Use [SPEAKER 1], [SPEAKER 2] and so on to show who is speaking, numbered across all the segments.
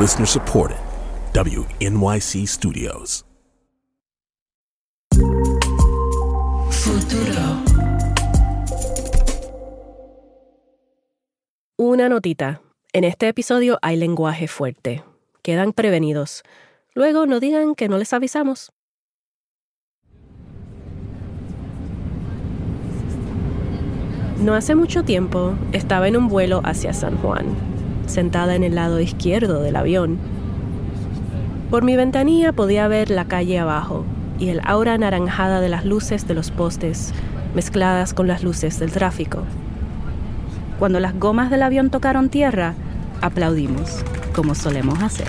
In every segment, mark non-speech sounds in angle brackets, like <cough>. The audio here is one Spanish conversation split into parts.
[SPEAKER 1] Listener supported. WNYC Studios.
[SPEAKER 2] Futuro.
[SPEAKER 3] Una notita. En este episodio hay lenguaje fuerte. Quedan prevenidos. Luego no digan que no les avisamos. No hace mucho tiempo estaba en un vuelo hacia San Juan, sentada en el lado izquierdo del avión. Por mi ventanilla podía ver la calle abajo y el aura anaranjada de las luces de los postes mezcladas con las luces del tráfico. Cuando las gomas del avión tocaron tierra, aplaudimos, como solemos hacer.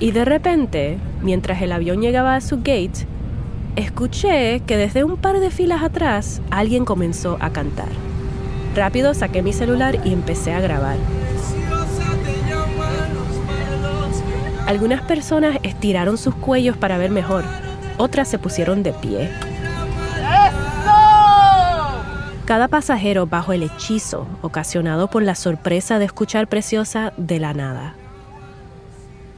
[SPEAKER 3] Y de repente, mientras el avión llegaba a su gate, escuché que desde un par de filas atrás alguien comenzó a cantar. Rápido saqué mi celular y empecé a grabar. Algunas personas estiraron sus cuellos para ver mejor, otras se pusieron de pie. Cada pasajero bajo el hechizo ocasionado por la sorpresa de escuchar Preciosa de la nada.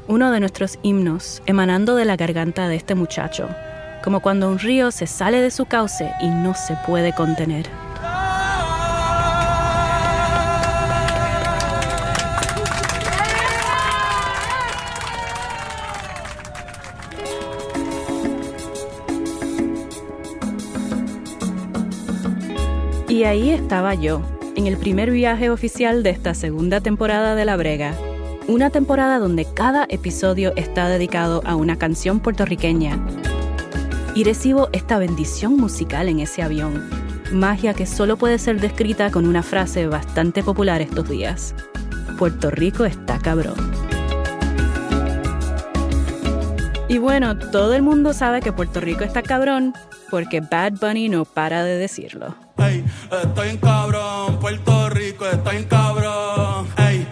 [SPEAKER 3] Uno de nuestros himnos emanando de la garganta de este muchacho, como cuando un río se sale de su cauce y no se puede contener. Ahí estaba yo, en el primer viaje oficial de esta segunda temporada de La Brega. Una temporada donde cada episodio está dedicado a una canción puertorriqueña. Y recibo esta bendición musical en ese avión. Magia que solo puede ser descrita con una frase bastante popular estos días. Puerto Rico está cabrón. Y bueno, todo el mundo sabe que Puerto Rico está cabrón porque Bad Bunny no para de decirlo.
[SPEAKER 4] Ey, estoy en cabrón, Puerto Rico, estoy en cabrón. Ey.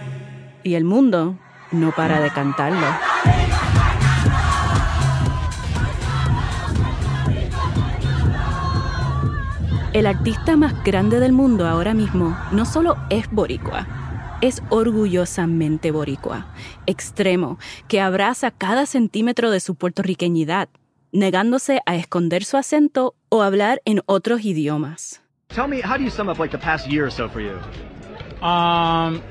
[SPEAKER 3] Y el mundo no para de cantarlo. El artista más grande del mundo ahora mismo no solo es boricua, es orgullosamente boricua, extremo, que abraza cada centímetro de su puertorriqueñidad, negándose a esconder su acento o hablar en otros idiomas.
[SPEAKER 5] Tell me, how do you sum up like the past year or so for you?
[SPEAKER 6] Um,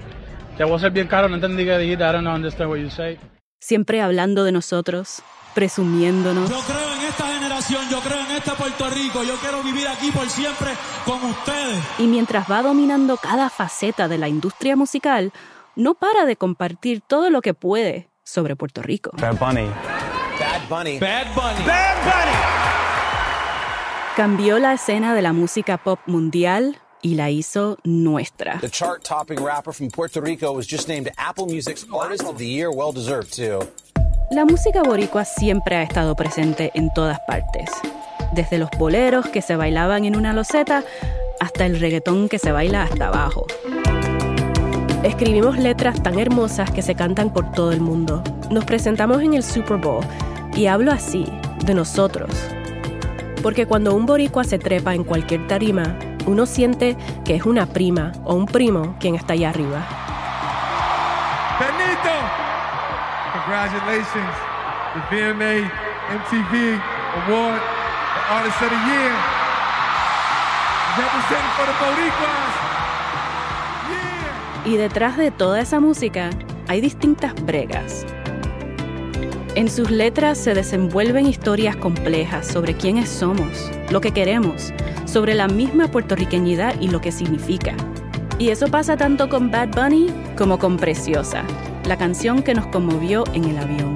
[SPEAKER 6] te voy a ser bien caro, no entendí qué dijiste, I don't understand what you say.
[SPEAKER 3] Siempre hablando de nosotros, presumiéndonos.
[SPEAKER 7] Yo creo en esta generación, yo creo en este Puerto Rico, yo quiero vivir aquí por siempre con ustedes.
[SPEAKER 3] Y mientras va dominando cada faceta de la industria musical, no para de compartir todo lo que puede sobre Puerto Rico.
[SPEAKER 5] Bad Bunny.
[SPEAKER 4] Bad Bunny.
[SPEAKER 7] Bad Bunny.
[SPEAKER 4] Bad Bunny.
[SPEAKER 3] Cambió la escena de la música pop mundial y la hizo nuestra.
[SPEAKER 8] The chart topping rapper from Puerto Rico was just named Apple Music's Artist of the Year. Well deserved, too.
[SPEAKER 3] La música boricua siempre ha estado presente en todas partes, desde los boleros que se bailaban en una loseta hasta el reggaetón que se baila hasta abajo. Escribimos letras tan hermosas que se cantan por todo el mundo. Nos presentamos en el Super Bowl y hablo así, de nosotros. Porque cuando un boricua se trepa en cualquier tarima, uno siente que es una prima o un primo quien está allá arriba.
[SPEAKER 9] Benito! Congratulations, the VMA MTV Award, the Artist of the Year. Representing for the Boricuas. Yeah!
[SPEAKER 3] Y detrás de toda esa música hay distintas bregas. En sus letras se desenvuelven historias complejas sobre quiénes somos, lo que queremos, sobre la misma puertorriqueñidad y lo que significa. Y eso pasa tanto con Bad Bunny como con Preciosa, la canción que nos conmovió en el avión.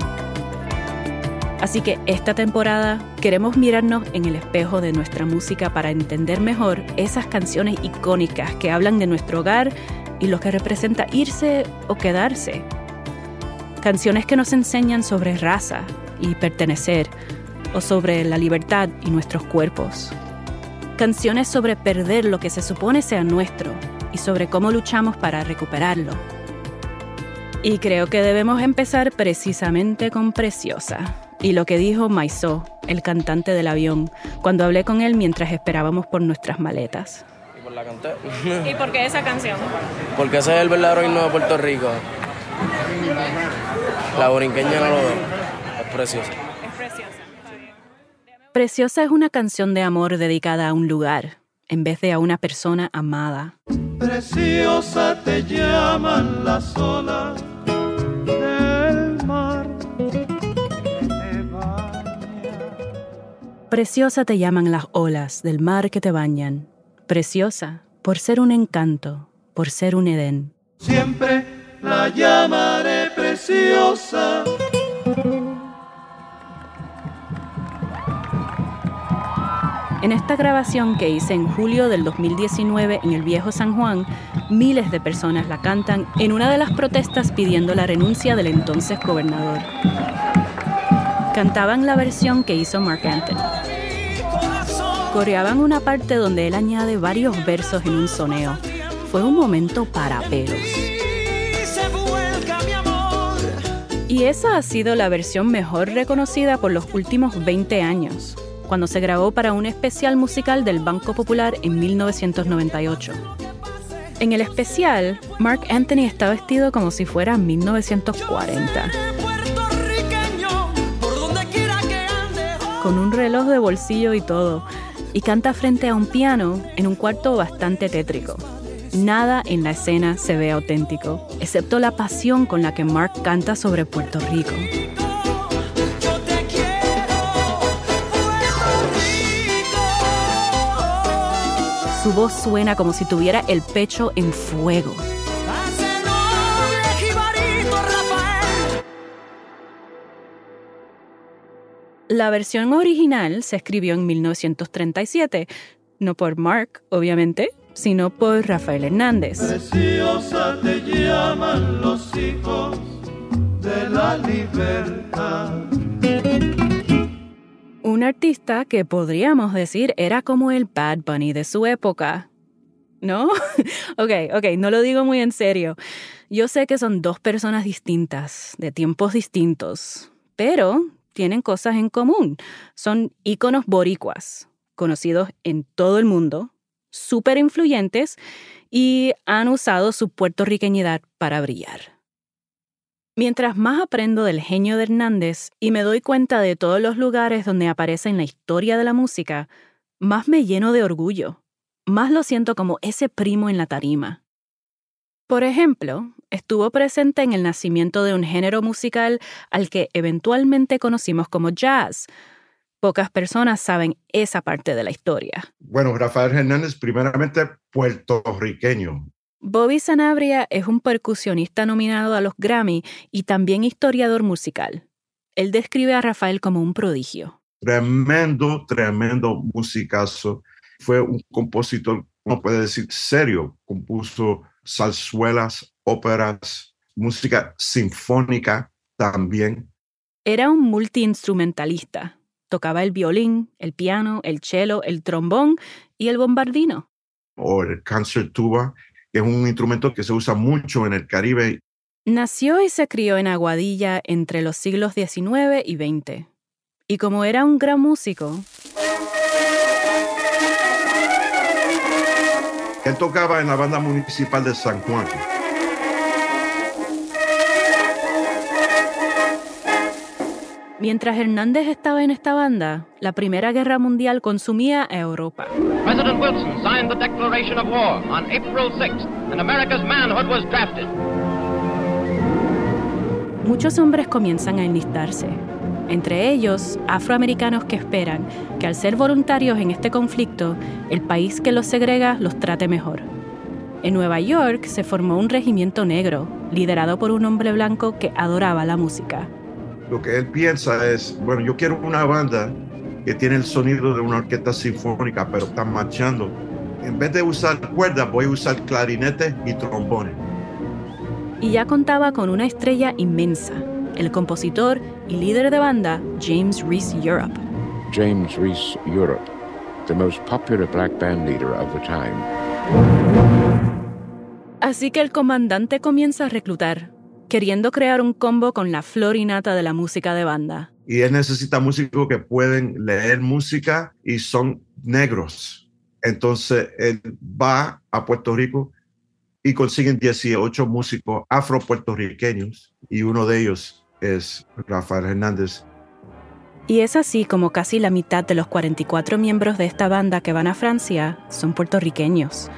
[SPEAKER 3] Así que esta temporada queremos mirarnos en el espejo de nuestra música para entender mejor esas canciones icónicas que hablan de nuestro hogar y lo que representa irse o quedarse. Canciones que nos enseñan sobre raza y pertenecer, o sobre la libertad y nuestros cuerpos. Canciones sobre perder lo que se supone sea nuestro y sobre cómo luchamos para recuperarlo. Y creo que debemos empezar precisamente con Preciosa y lo que dijo Maizó, el cantante del avión, cuando hablé con él mientras esperábamos por nuestras maletas.
[SPEAKER 10] Y por la canté.
[SPEAKER 3] ¿Y por qué esa canción? <laughs>
[SPEAKER 10] Porque ese es el verdadero himno de Puerto Rico.
[SPEAKER 2] La borinqueña no lo veo. Es preciosa.
[SPEAKER 3] Preciosa es una canción de amor dedicada a un lugar, en vez de a una persona amada.
[SPEAKER 10] Preciosa te llaman las olas del mar.
[SPEAKER 3] Preciosa te llaman las olas del mar que te bañan. Preciosa por ser un encanto, por ser un Edén.
[SPEAKER 10] Siempre la llamaré preciosa.
[SPEAKER 3] En esta grabación que hice en julio del 2019 en el Viejo San Juan, miles de personas la cantan en una de las protestas pidiendo la renuncia del entonces gobernador. Cantaban la versión que hizo Mark Anthony. Coreaban una parte donde él añade varios versos en un soneo. Fue un momento para pelos. Y esa ha sido la versión mejor reconocida por los últimos 20 años cuando se grabó para un especial musical del Banco Popular en 1998. En el especial, Mark Anthony está vestido como si fuera 1940. Con un reloj de bolsillo y todo, y canta frente a un piano en un cuarto bastante tétrico. Nada en la escena se ve auténtico, excepto la pasión con la que Mark canta sobre Puerto Rico. Su voz suena como si tuviera el pecho en fuego. La versión original se escribió en 1937, no por Mark, obviamente, sino por Rafael Hernández.
[SPEAKER 10] Preciosa te llaman los hijos de la libertad.
[SPEAKER 3] Un artista que podríamos decir era como el Bad Bunny de su época. ¿No? <laughs> ok, ok, no lo digo muy en serio. Yo sé que son dos personas distintas, de tiempos distintos, pero tienen cosas en común. Son íconos boricuas, conocidos en todo el mundo, súper influyentes y han usado su puertorriqueñidad para brillar. Mientras más aprendo del genio de Hernández y me doy cuenta de todos los lugares donde aparece en la historia de la música, más me lleno de orgullo, más lo siento como ese primo en la tarima. Por ejemplo, estuvo presente en el nacimiento de un género musical al que eventualmente conocimos como jazz. Pocas personas saben esa parte de la historia.
[SPEAKER 11] Bueno, Rafael Hernández, primeramente puertorriqueño,
[SPEAKER 3] Bobby Sanabria es un percusionista nominado a los Grammy y también historiador musical. Él describe a Rafael como un prodigio.
[SPEAKER 11] Tremendo, tremendo musicazo. Fue un compositor, no puede decir serio. Compuso zarzuelas, óperas, música sinfónica también.
[SPEAKER 3] Era un multiinstrumentalista. Tocaba el violín, el piano, el cello, el trombón y el bombardino.
[SPEAKER 11] O el concert tuba que es un instrumento que se usa mucho en el Caribe.
[SPEAKER 3] Nació y se crió en Aguadilla entre los siglos XIX y XX. Y como era un gran músico,
[SPEAKER 11] él tocaba en la banda municipal de San Juan.
[SPEAKER 3] Mientras Hernández estaba en esta banda, la Primera Guerra Mundial consumía a Europa.
[SPEAKER 12] President Wilson signed the declaration of war on April 6th, and America's manhood was drafted.
[SPEAKER 3] Muchos hombres comienzan a enlistarse, entre ellos afroamericanos que esperan que al ser voluntarios en este conflicto, el país que los segrega los trate mejor. En Nueva York se formó un regimiento negro, liderado por un hombre blanco que adoraba la música
[SPEAKER 11] lo que él piensa es, bueno, yo quiero una banda que tiene el sonido de una orquesta sinfónica, pero están marchando. En vez de usar cuerdas, voy a usar clarinete y trombones.
[SPEAKER 3] Y ya contaba con una estrella inmensa, el compositor y líder de banda James Reese Europe.
[SPEAKER 13] James Reese Europe, the most popular black band leader of the time.
[SPEAKER 3] Así que el comandante comienza a reclutar queriendo crear un combo con la florinata de la música de banda.
[SPEAKER 11] Y él necesita músicos que pueden leer música y son negros. Entonces él va a Puerto Rico y consiguen 18 músicos afro-puertorriqueños y uno de ellos es Rafael Hernández.
[SPEAKER 3] Y es así como casi la mitad de los 44 miembros de esta banda que van a Francia son puertorriqueños.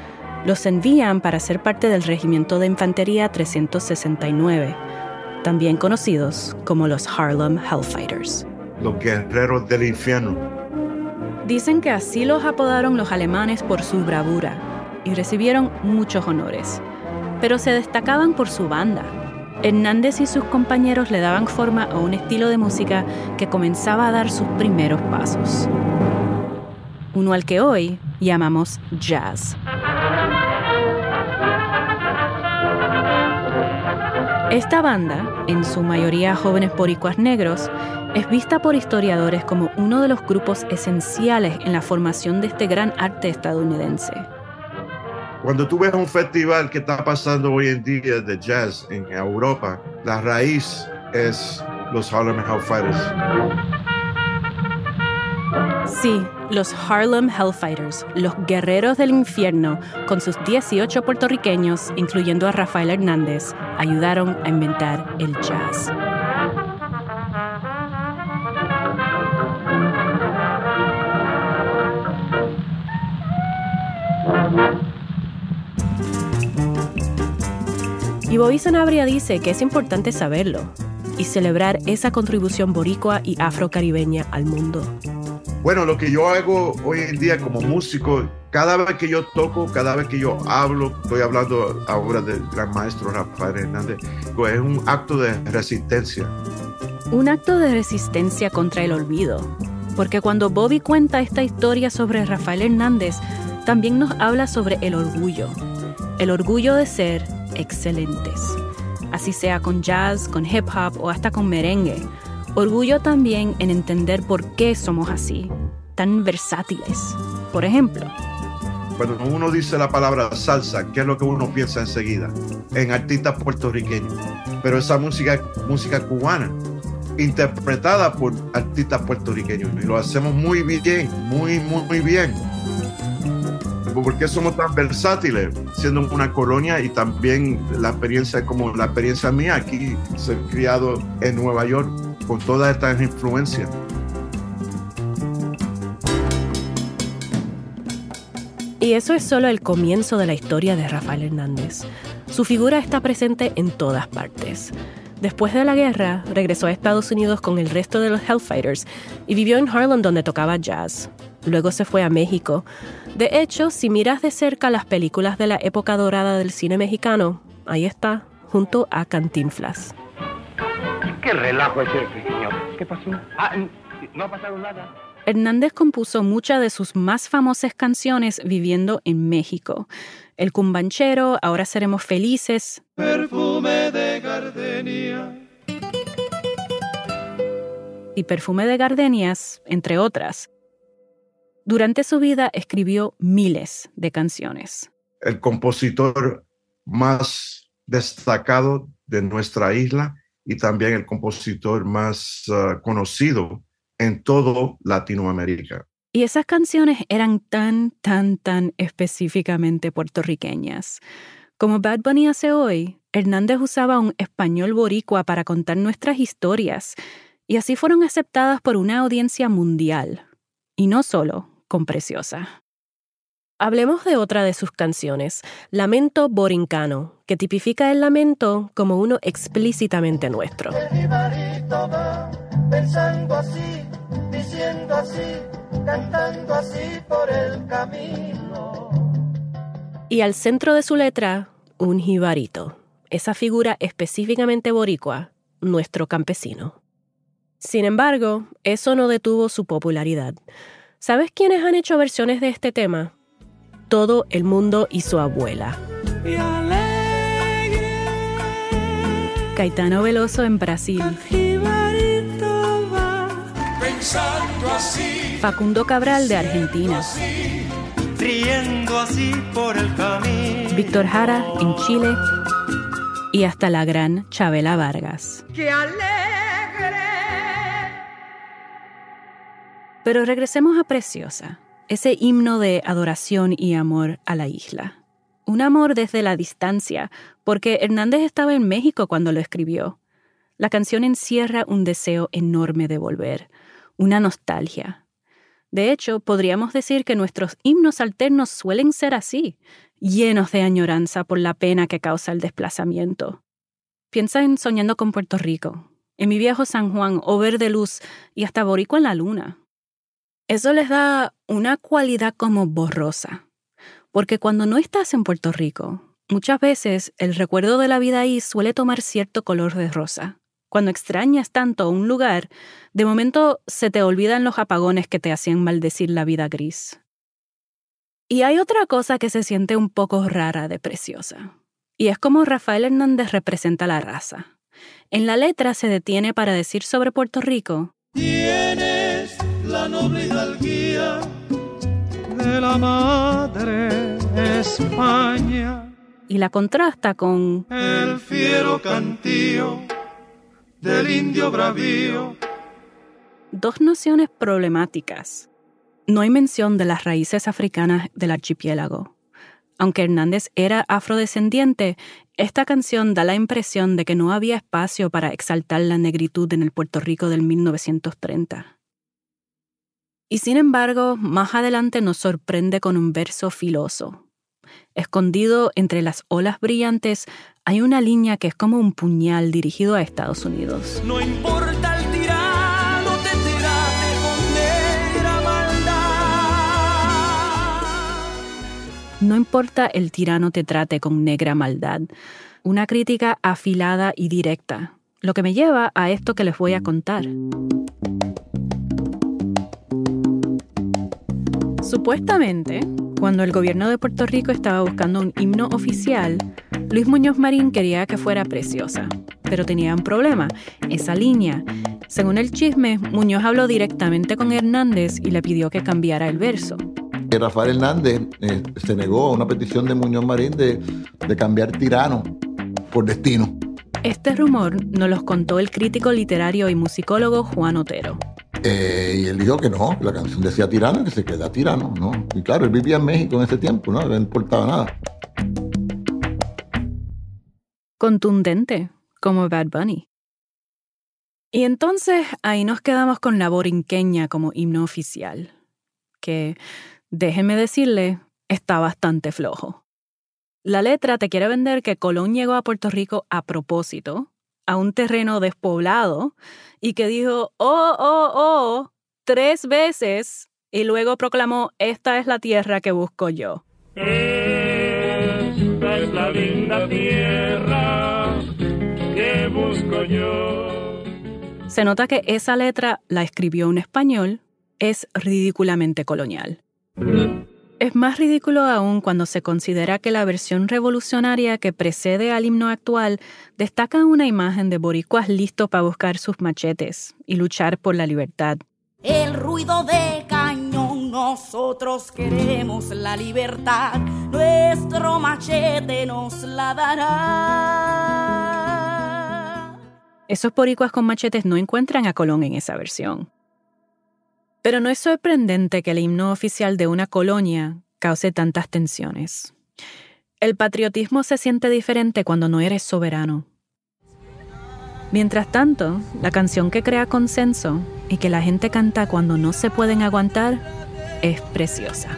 [SPEAKER 3] Los envían para ser parte del Regimiento de Infantería 369, también conocidos como los Harlem Hellfighters.
[SPEAKER 11] Los guerreros del infierno.
[SPEAKER 3] Dicen que así los apodaron los alemanes por su bravura y recibieron muchos honores, pero se destacaban por su banda. Hernández y sus compañeros le daban forma a un estilo de música que comenzaba a dar sus primeros pasos. Uno al que hoy llamamos jazz. Esta banda, en su mayoría jóvenes boricuas negros, es vista por historiadores como uno de los grupos esenciales en la formación de este gran arte estadounidense.
[SPEAKER 11] Cuando tú ves un festival que está pasando hoy en día de jazz en Europa, la raíz es los Harlem Hellfighters.
[SPEAKER 3] Sí, los Harlem Hellfighters, los guerreros del infierno, con sus 18 puertorriqueños, incluyendo a Rafael Hernández, ayudaron a inventar el jazz. Y Bobby dice que es importante saberlo y celebrar esa contribución boricua y afrocaribeña al mundo.
[SPEAKER 11] Bueno, lo que yo hago hoy en día como músico, cada vez que yo toco, cada vez que yo hablo, estoy hablando ahora del gran maestro Rafael Hernández, pues es un acto de resistencia.
[SPEAKER 3] Un acto de resistencia contra el olvido, porque cuando Bobby cuenta esta historia sobre Rafael Hernández, también nos habla sobre el orgullo, el orgullo de ser excelentes, así sea con jazz, con hip hop o hasta con merengue Orgullo también en entender por qué somos así, tan versátiles. Por ejemplo,
[SPEAKER 11] cuando uno dice la palabra salsa, ¿qué es lo que uno piensa enseguida? En artistas puertorriqueños. Pero esa música música cubana, interpretada por artistas puertorriqueños. Y lo hacemos muy bien, muy, muy, muy bien. ¿Por qué somos tan versátiles? Siendo una colonia y también la experiencia como la experiencia mía aquí, ser criado en Nueva York con todas estas influencias.
[SPEAKER 3] Y eso es solo el comienzo de la historia de Rafael Hernández. Su figura está presente en todas partes. Después de la guerra, regresó a Estados Unidos con el resto de los Hellfighters y vivió en Harlem donde tocaba jazz. Luego se fue a México. De hecho, si miras de cerca las películas de la época dorada del cine mexicano, ahí está, junto a Cantinflas.
[SPEAKER 14] ¿Qué relajo es ese, señor? ¿Qué pasó? Ah, no ha pasado nada.
[SPEAKER 3] Hernández compuso muchas de sus más famosas canciones viviendo en México. El cumbanchero, Ahora seremos felices.
[SPEAKER 10] Perfume de gardenia.
[SPEAKER 3] Y Perfume de gardenias, entre otras. Durante su vida escribió miles de canciones.
[SPEAKER 11] El compositor más destacado de nuestra isla y también el compositor más ah, conocido en todo Latinoamérica.
[SPEAKER 3] Y esas canciones eran tan, tan, tan específicamente puertorriqueñas. Como Bad Bunny hace hoy, Hernández usaba un español boricua para contar nuestras historias, y así fueron aceptadas por una audiencia mundial, y no solo con Preciosa. Hablemos de otra de sus canciones, Lamento Borincano, que tipifica el lamento como uno explícitamente nuestro. pensando así, diciendo así, cantando así por el camino. Y al centro de su letra, un jibarito, esa figura específicamente boricua, nuestro campesino. Sin embargo, eso no detuvo su popularidad. ¿Sabes quiénes han hecho versiones de este tema? Todo el mundo y su abuela. Caetano Veloso en Brasil. Facundo Cabral de Argentina. Víctor Jara en Chile. Y hasta la gran Chabela Vargas. Pero regresemos a Preciosa ese himno de adoración y amor a la isla. un amor desde la distancia, porque Hernández estaba en México cuando lo escribió. La canción encierra un deseo enorme de volver, una nostalgia. De hecho, podríamos decir que nuestros himnos alternos suelen ser así, llenos de añoranza por la pena que causa el desplazamiento. Piensa en Soñando con Puerto Rico, en mi viejo San Juan o Verde Luz y hasta Borico en la Luna. Eso les da una cualidad como borrosa, porque cuando no estás en Puerto Rico, muchas veces el recuerdo de la vida ahí suele tomar cierto color de rosa. Cuando extrañas tanto un lugar, de momento se te olvidan los apagones que te hacían maldecir la vida gris. Y hay otra cosa que se siente un poco rara de preciosa, y es como Rafael Hernández representa la raza. En la letra se detiene para decir sobre Puerto Rico,
[SPEAKER 10] Tienes la noble hidalguía de la madre España.
[SPEAKER 3] Y la contrasta con
[SPEAKER 10] el fiero cantío del indio bravío.
[SPEAKER 3] Dos nociones problemáticas. No hay mención de las raíces africanas del archipiélago. Aunque Hernández era afrodescendiente, esta canción da la impresión de que no había espacio para exaltar la negritud en el Puerto Rico del 1930. Y sin embargo, más adelante nos sorprende con un verso filoso. Escondido entre las olas brillantes hay una línea que es como un puñal dirigido a Estados Unidos.
[SPEAKER 10] No importa el tirano, te trate con negra maldad.
[SPEAKER 3] No importa el tirano te trate con negra maldad. Una crítica afilada y directa, lo que me lleva a esto que les voy a contar. Supuestamente, cuando el gobierno de Puerto Rico estaba buscando un himno oficial, Luis Muñoz Marín quería que fuera preciosa, pero tenía un problema, esa línea. Según el chisme, Muñoz habló directamente con Hernández y le pidió que cambiara el verso.
[SPEAKER 15] Rafael Hernández eh, se negó a una petición de Muñoz Marín de, de cambiar tirano por destino.
[SPEAKER 3] Este rumor nos los contó el crítico literario y musicólogo Juan Otero.
[SPEAKER 15] Eh, y él dijo que no, la canción decía tirano, que se queda tirano, ¿no? Y claro, él vivía en México en ese tiempo, ¿no? No le importaba nada.
[SPEAKER 3] Contundente, como Bad Bunny. Y entonces ahí nos quedamos con la borinqueña como himno oficial, que, déjeme decirle, está bastante flojo. La letra te quiere vender que Colón llegó a Puerto Rico a propósito, a un terreno despoblado, y que dijo, oh, oh, oh, tres veces, y luego proclamó, esta es la tierra que busco yo.
[SPEAKER 10] Esta es la linda tierra que busco yo.
[SPEAKER 3] Se nota que esa letra la escribió un español, es ridículamente colonial. Es más ridículo aún cuando se considera que la versión revolucionaria que precede al himno actual destaca una imagen de boricuas listos para buscar sus machetes y luchar por la libertad.
[SPEAKER 16] El ruido de cañón, nosotros queremos la libertad, nuestro machete nos la dará.
[SPEAKER 3] Esos boricuas con machetes no encuentran a Colón en esa versión. Pero no es sorprendente que el himno oficial de una colonia cause tantas tensiones. El patriotismo se siente diferente cuando no eres soberano. Mientras tanto, la canción que crea consenso y que la gente canta cuando no se pueden aguantar es preciosa.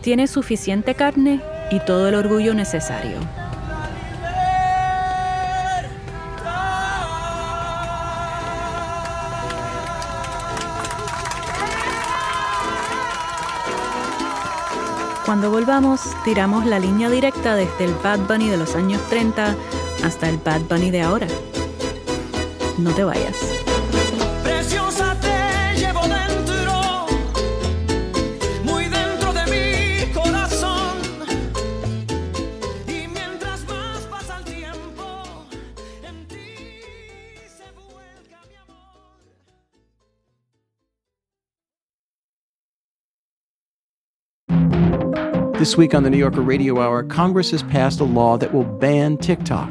[SPEAKER 3] Tiene suficiente carne y todo el orgullo necesario. Cuando volvamos, tiramos la línea directa desde el Bad Bunny de los años 30 hasta el Bad Bunny de ahora. No te vayas.
[SPEAKER 17] This week on the New Yorker Radio Hour, Congress has passed a law that will ban TikTok.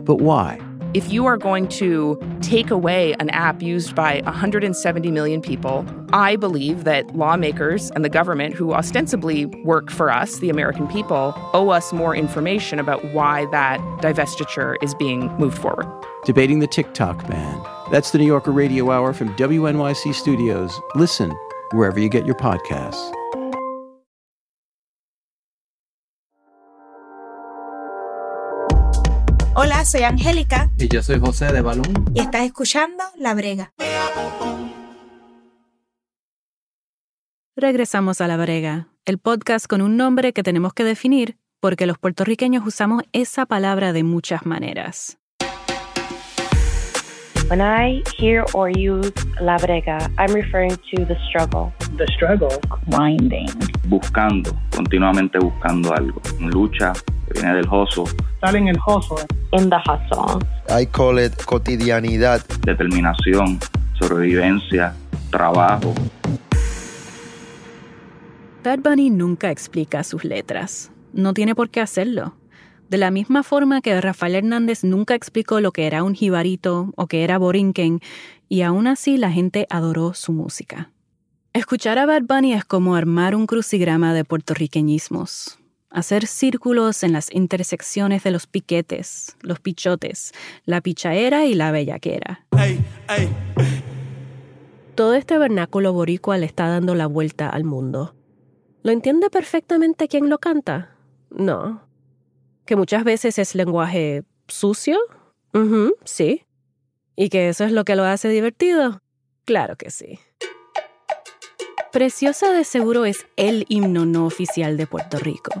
[SPEAKER 17] But why? if you are going to take away an app used by 170 million people, I believe that lawmakers and the government, who ostensibly work for us, the American people, owe us more information about why that divestiture is being moved forward.
[SPEAKER 18] Debating the TikTok ban. That's the New Yorker Radio Hour from WNYC Studios. Listen wherever you get your podcasts.
[SPEAKER 19] Hola, soy Angélica
[SPEAKER 20] Y yo soy José de Balón.
[SPEAKER 19] y estás escuchando La Brega.
[SPEAKER 3] Regresamos a La Brega, el podcast con un nombre que tenemos que definir porque los puertorriqueños usamos esa palabra de muchas maneras.
[SPEAKER 21] When I hear or use la brega, I'm referring to the struggle.
[SPEAKER 22] The struggle.
[SPEAKER 21] Grinding.
[SPEAKER 23] buscando, continuamente buscando algo. Lucha, que viene del hustle,
[SPEAKER 22] Estar en el hustle.
[SPEAKER 21] In the hustle.
[SPEAKER 24] I call it cotidianidad.
[SPEAKER 23] determinación, sobrevivencia, trabajo.
[SPEAKER 3] Bad Bunny nunca explica sus letras. No tiene por qué hacerlo. De la misma forma que Rafael Hernández nunca explicó lo que era un jibarito o que era borinquen, y aún así la gente adoró su música. Escuchar a Bad Bunny es como armar un crucigrama de puertorriqueñismos. Hacer círculos en las intersecciones de los piquetes, los pichotes, la pichaera y la bellaquera. Todo este vernáculo boricua le está dando la vuelta al mundo. ¿Lo entiende perfectamente quien lo canta? No. ¿Que muchas veces es lenguaje sucio? Sí. ¿Y que eso es lo que lo hace divertido? Claro que sí. Preciosa de seguro es el himno no oficial de Puerto Rico.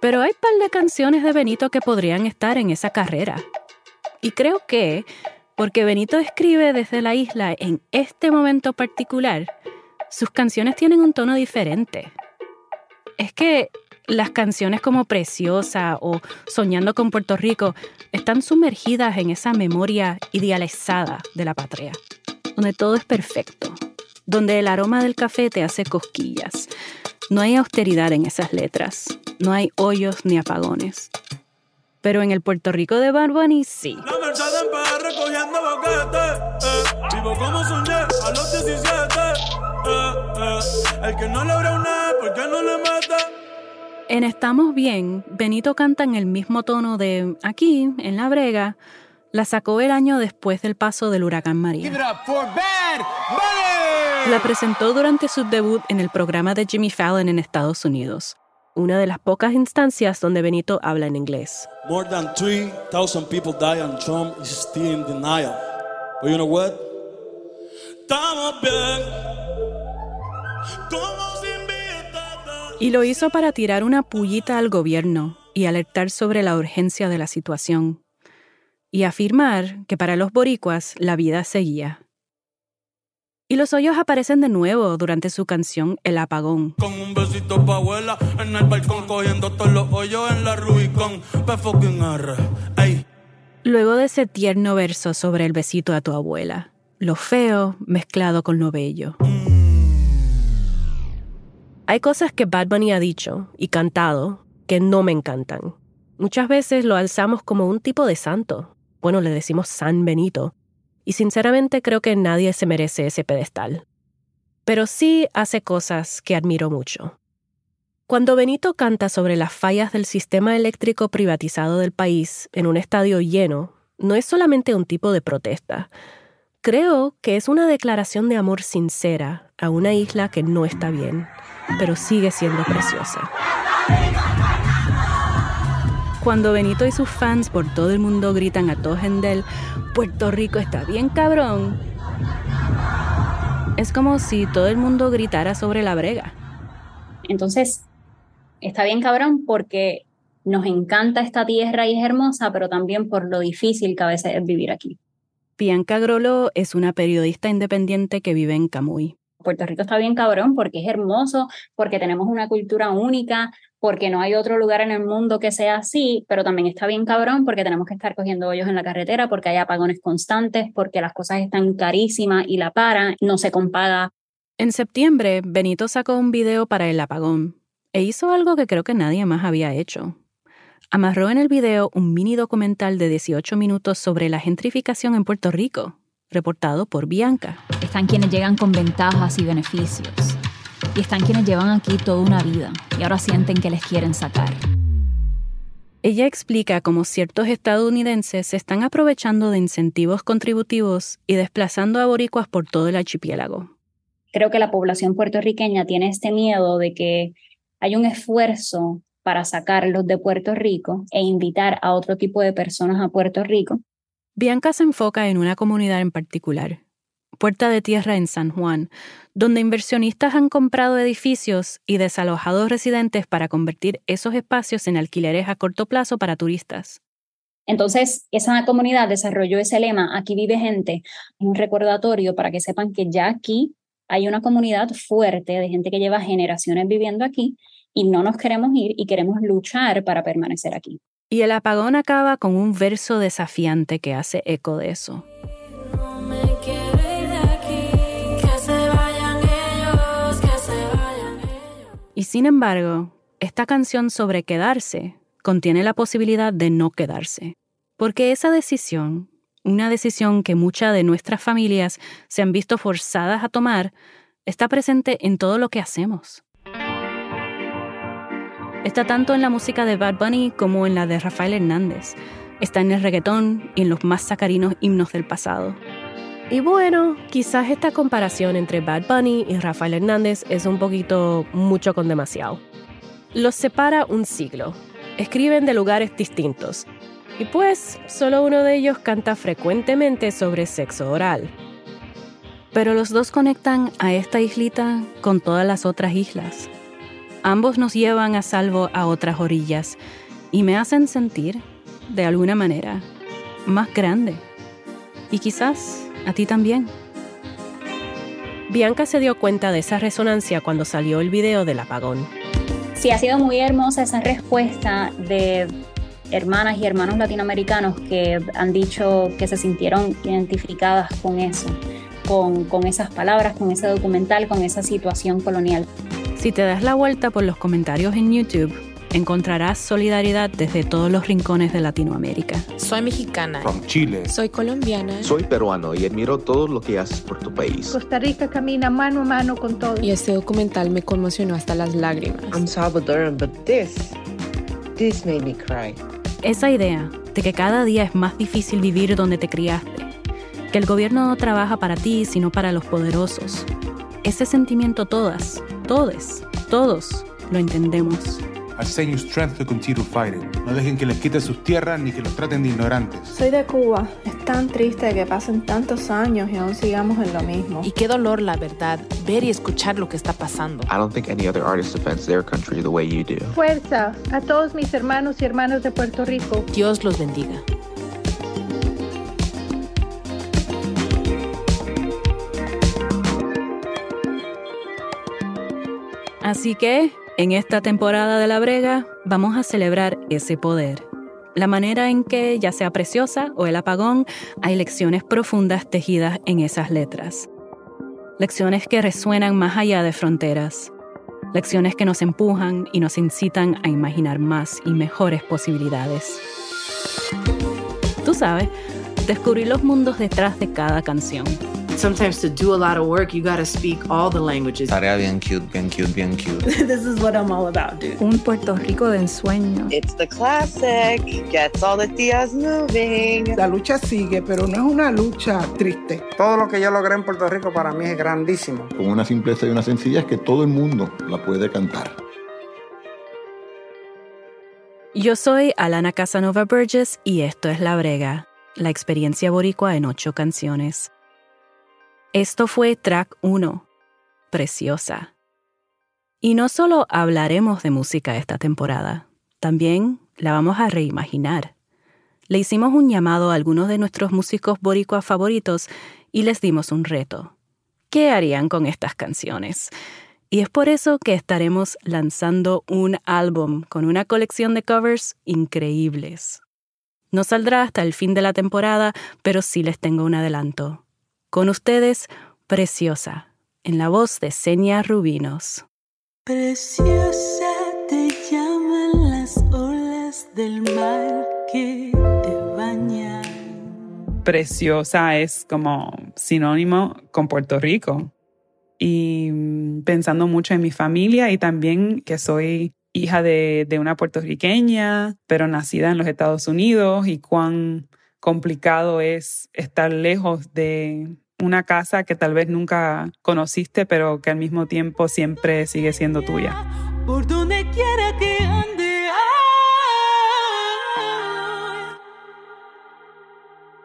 [SPEAKER 3] Pero hay par de canciones de Benito que podrían estar en esa carrera. Y creo que, porque Benito escribe desde la isla en este momento particular, sus canciones tienen un tono diferente. Es que las canciones como Preciosa o Soñando con Puerto Rico están sumergidas en esa memoria idealizada de la patria, donde todo es perfecto, donde el aroma del café te hace cosquillas. No hay austeridad en esas letras, no hay hoyos ni apagones. Pero en el Puerto Rico de Bad sí.
[SPEAKER 4] La Mercedes en PR cogiendo boquete. Vivo como soñé a los 17. El que no una, ¿por qué no le mete?
[SPEAKER 3] En Estamos Bien, Benito canta en el mismo tono de Aquí, en La Brega, la sacó el año después del paso del huracán María. La presentó durante su debut en el programa de Jimmy Fallon en Estados Unidos, una de las pocas instancias donde Benito habla en inglés.
[SPEAKER 7] More than 3,000 people die and Trump is still in denial. But you know what? Estamos bien.
[SPEAKER 3] Y lo hizo para tirar una pullita al gobierno y alertar sobre la urgencia de la situación. Y afirmar que para los boricuas la vida seguía. Y los hoyos aparecen de nuevo durante su canción El Apagón.
[SPEAKER 4] Con un besito pa' abuela en el balcón cogiendo todos los hoyos en la Rubicon. P fucking R. Ey.
[SPEAKER 3] Luego de ese tierno verso sobre el besito a tu abuela, lo feo mezclado con lo bello. Hay cosas que Bad Bunny ha dicho y cantado que no me encantan. Muchas veces lo alzamos como un tipo de santo. Bueno, le decimos San Benito. Y sinceramente creo que nadie se merece ese pedestal. Pero sí hace cosas que admiro mucho. Cuando Benito canta sobre las fallas del sistema eléctrico privatizado del país en un estadio lleno, no es solamente un tipo de protesta. Creo que es una declaración de amor sincera a una isla que no está bien, pero sigue siendo preciosa. Cuando Benito y sus fans por todo el mundo gritan a todo Gendel, Puerto Rico está bien cabrón, es como si todo el mundo gritara sobre la brega.
[SPEAKER 25] Entonces, está bien cabrón porque nos encanta esta tierra y es hermosa, pero también por lo difícil que a veces es vivir aquí.
[SPEAKER 3] Bianca Grolo es una periodista independiente que vive en Camuy.
[SPEAKER 25] Puerto Rico está bien cabrón porque es hermoso, porque tenemos una cultura única, porque no hay otro lugar en el mundo que sea así, pero también está bien cabrón porque tenemos que estar cogiendo hoyos en la carretera, porque hay apagones constantes, porque las cosas están carísimas y la para no se compaga.
[SPEAKER 3] En septiembre, Benito sacó un video para el apagón e hizo algo que creo que nadie más había hecho. amarró en el video un mini documental de 18 minutos sobre la gentrificación en Puerto Rico, reportado por Bianca.
[SPEAKER 26] Están quienes llegan con ventajas y beneficios. Y están quienes llevan aquí toda una vida y ahora sienten que les quieren sacar.
[SPEAKER 3] Ella explica cómo ciertos estadounidenses se están aprovechando de incentivos contributivos y desplazando a boricuas por todo el archipiélago.
[SPEAKER 25] Creo que la población puertorriqueña tiene este miedo de que hay un esfuerzo para sacarlos de Puerto Rico e invitar a otro tipo de personas a Puerto Rico.
[SPEAKER 3] Bianca se enfoca en una comunidad en particular, Puerta de Tierra en San Juan, donde inversionistas han comprado edificios y desalojado residentes para convertir esos espacios en alquileres a corto plazo para turistas.
[SPEAKER 25] Entonces, esa comunidad desarrolló ese lema, aquí vive gente, un recordatorio para que sepan que ya aquí hay una comunidad fuerte de gente que lleva generaciones viviendo aquí y no nos queremos ir y queremos luchar para permanecer aquí.
[SPEAKER 3] Y el apagón acaba con un verso desafiante que hace eco de eso. Y sin embargo, esta canción sobre quedarse contiene la posibilidad de no quedarse, porque esa decisión, una decisión que muchas de nuestras familias se han visto forzadas a tomar, está presente en todo lo que hacemos. Está tanto en la música de Bad Bunny como en la de Rafael Hernández. Está en el reggaetón y en los más sacarinos himnos del pasado.
[SPEAKER 27] Y bueno, quizás esta comparación entre Bad Bunny y Rafael Hernández es un poquito mucho con demasiado. Los separa un siglo. Escriben de lugares distintos. Y pues, solo uno de ellos canta frecuentemente sobre sexo oral.
[SPEAKER 3] Pero los dos conectan a esta islita con todas las otras islas. Ambos nos llevan a salvo a otras orillas y me hacen sentir, de alguna manera, más grande. Y quizás a ti también.
[SPEAKER 27] Bianca se dio cuenta de esa resonancia cuando salió el video del apagón.
[SPEAKER 25] Sí, ha sido muy hermosa esa respuesta de hermanas y hermanos latinoamericanos que han dicho que se sintieron identificadas con eso, con, con esas palabras, con ese documental, con esa situación colonial.
[SPEAKER 3] Si te das la vuelta por los comentarios en YouTube, encontrarás solidaridad desde todos los rincones de Latinoamérica.
[SPEAKER 28] Soy mexicana.
[SPEAKER 20] From Chile.
[SPEAKER 28] Soy colombiana.
[SPEAKER 22] Soy peruano y admiro todo lo que haces por tu país.
[SPEAKER 29] Costa Rica camina mano a mano con todo.
[SPEAKER 28] Y este documental me conmocionó hasta las lágrimas.
[SPEAKER 30] I'm Salvadoran, but this, this made me cry.
[SPEAKER 3] Esa idea de que cada día es más difícil vivir donde te criaste, que el gobierno no trabaja para ti, sino para los poderosos. Ese sentimiento todas, todes, todos lo entendemos.
[SPEAKER 20] I send you strength to continue fighting. No dejen que les quiten sus tierras ni que los traten de ignorantes.
[SPEAKER 31] Soy de Cuba. Es tan triste que pasen tantos años y aún sigamos en lo mismo.
[SPEAKER 28] Y qué dolor, la verdad, ver y escuchar lo que está pasando.
[SPEAKER 22] I don't think any other artist defends their country the way you do.
[SPEAKER 29] Fuerza a todos mis hermanos y hermanas de Puerto Rico.
[SPEAKER 28] Dios los bendiga.
[SPEAKER 3] Así que, en esta temporada de La Brega, vamos a celebrar ese poder. La manera en que, ya sea preciosa o el apagón, hay lecciones profundas tejidas en esas letras. Lecciones que resuenan más allá de fronteras. Lecciones que nos empujan y nos incitan a imaginar más y mejores posibilidades. Tú sabes, descubrir los mundos detrás de cada canción.
[SPEAKER 32] Sometimes to do a lot of work, you gotta speak all the languages.
[SPEAKER 22] Tarea bien cute, bien cute, bien cute. <laughs>
[SPEAKER 32] this is what I'm all about, dude.
[SPEAKER 31] Un Puerto Rico de ensueño.
[SPEAKER 30] It's the classic. Gets all the tías moving.
[SPEAKER 33] La lucha sigue, pero no es una lucha triste.
[SPEAKER 34] Todo lo que yo logré en Puerto Rico para mí es grandísimo.
[SPEAKER 15] Con una simpleza y una sencillez que todo el mundo la puede cantar.
[SPEAKER 3] Yo soy Alana Casanova Burgess y esto es La Brega, la experiencia boricua en ocho canciones. Esto fue track 1, Preciosa. Y no solo hablaremos de música esta temporada, también la vamos a reimaginar. Le hicimos un llamado a algunos de nuestros músicos boricuas favoritos y les dimos un reto. ¿Qué harían con estas canciones? Y es por eso que estaremos lanzando un álbum con una colección de covers increíbles. No saldrá hasta el fin de la temporada, pero sí les tengo un adelanto. Con ustedes, Preciosa, en la voz de Senia Rubinos.
[SPEAKER 10] Preciosa te llaman las olas del mar que te baña.
[SPEAKER 35] Preciosa es como sinónimo con Puerto Rico. Y mm, pensando mucho en mi familia y también que soy hija de, de una puertorriqueña, pero nacida en los Estados Unidos y cuán complicado es estar lejos de una casa que tal vez nunca conociste, pero que al mismo tiempo siempre sigue siendo tuya.
[SPEAKER 10] Por donde quiera que ande.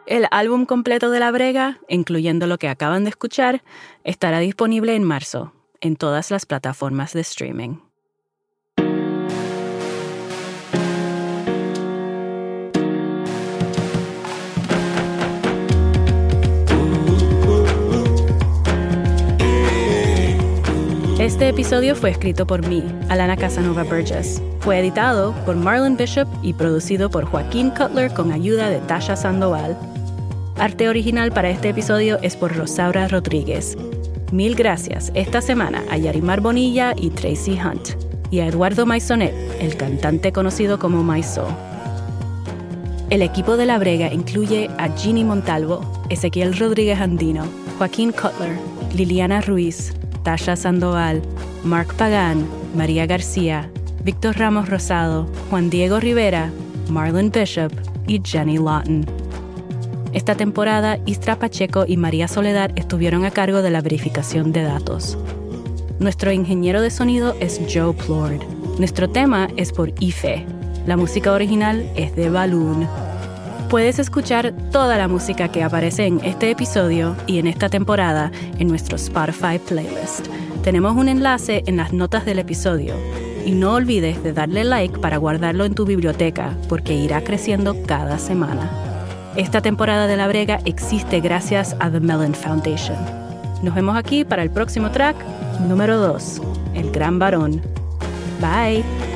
[SPEAKER 3] El álbum completo de La Brega, incluyendo lo que acaban de escuchar, estará disponible en marzo en todas las plataformas de streaming. Este episodio fue escrito por mí, Alana Casanova Burgess. Fue editado por Marlon Bishop y producido por Joaquín Cutler con ayuda de Tasha Sandoval. Arte original para este episodio es por Rosaura Rodríguez. Mil gracias esta semana a Yarimar Bonilla y Tracy Hunt, y a Eduardo Maisonet, el cantante conocido como Maiso. El equipo de La Brega incluye a Ginny Montalvo, Ezequiel Rodríguez Andino, Joaquín Cutler, Liliana Ruiz, Tasha Sandoval, Mark Pagán, María García, Víctor Ramos Rosado, Juan Diego Rivera, Marlon Bishop y Jenny Lawton. Esta temporada, Istra Pacheco y María Soledad estuvieron a cargo de la verificación de datos. Nuestro ingeniero de sonido es Joe Plord. Nuestro tema es por IFE. La música original es de Balloon. Puedes escuchar toda la música que aparece en este episodio y en esta temporada en nuestro Spotify playlist. Tenemos un enlace en las notas del episodio. Y no olvides de darle like para guardarlo en tu biblioteca, porque irá creciendo cada semana. Esta temporada de La Brega existe gracias a The Mellon Foundation. Nos vemos aquí para el próximo track, número 2, El Gran Varón. Bye.